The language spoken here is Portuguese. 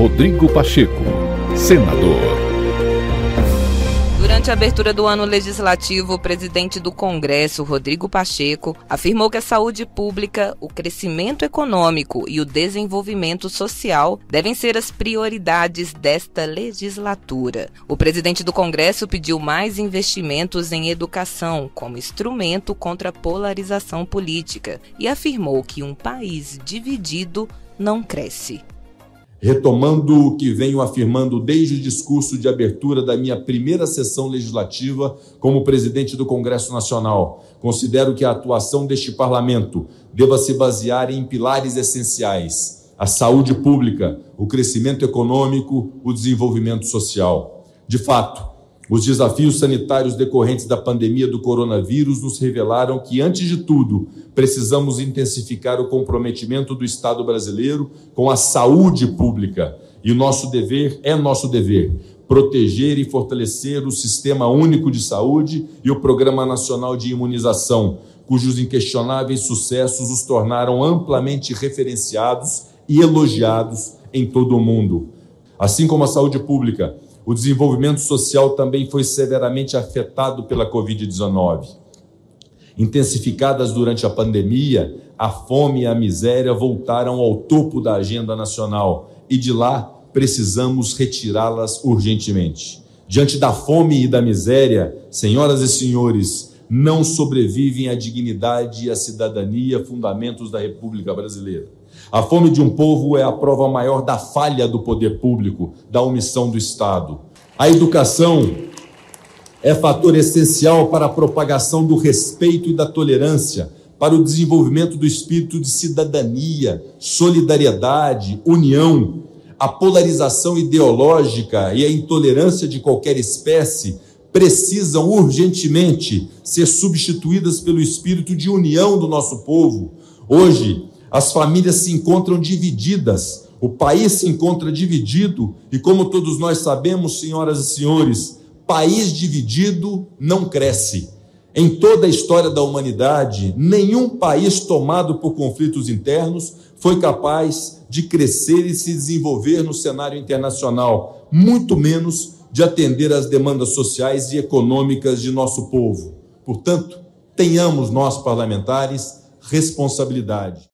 Rodrigo Pacheco, senador. Durante a abertura do ano legislativo, o presidente do Congresso, Rodrigo Pacheco, afirmou que a saúde pública, o crescimento econômico e o desenvolvimento social devem ser as prioridades desta legislatura. O presidente do Congresso pediu mais investimentos em educação como instrumento contra a polarização política e afirmou que um país dividido não cresce retomando o que venho afirmando desde o discurso de abertura da minha primeira sessão legislativa como presidente do Congresso Nacional. Considero que a atuação deste parlamento deva se basear em pilares essenciais: a saúde pública, o crescimento econômico, o desenvolvimento social. De fato, os desafios sanitários decorrentes da pandemia do coronavírus nos revelaram que, antes de tudo, precisamos intensificar o comprometimento do Estado brasileiro com a saúde pública. E o nosso dever é nosso dever proteger e fortalecer o Sistema Único de Saúde e o Programa Nacional de Imunização, cujos inquestionáveis sucessos os tornaram amplamente referenciados e elogiados em todo o mundo. Assim como a saúde pública, o desenvolvimento social também foi severamente afetado pela Covid-19. Intensificadas durante a pandemia, a fome e a miséria voltaram ao topo da agenda nacional e de lá precisamos retirá-las urgentemente. Diante da fome e da miséria, senhoras e senhores, não sobrevivem a dignidade e a cidadania, fundamentos da República Brasileira. A fome de um povo é a prova maior da falha do poder público, da omissão do Estado. A educação é fator essencial para a propagação do respeito e da tolerância, para o desenvolvimento do espírito de cidadania, solidariedade, união. A polarização ideológica e a intolerância de qualquer espécie precisam urgentemente ser substituídas pelo espírito de união do nosso povo. Hoje, as famílias se encontram divididas, o país se encontra dividido, e como todos nós sabemos, senhoras e senhores, país dividido não cresce. Em toda a história da humanidade, nenhum país tomado por conflitos internos foi capaz de crescer e se desenvolver no cenário internacional, muito menos de atender às demandas sociais e econômicas de nosso povo. Portanto, tenhamos nós parlamentares responsabilidade.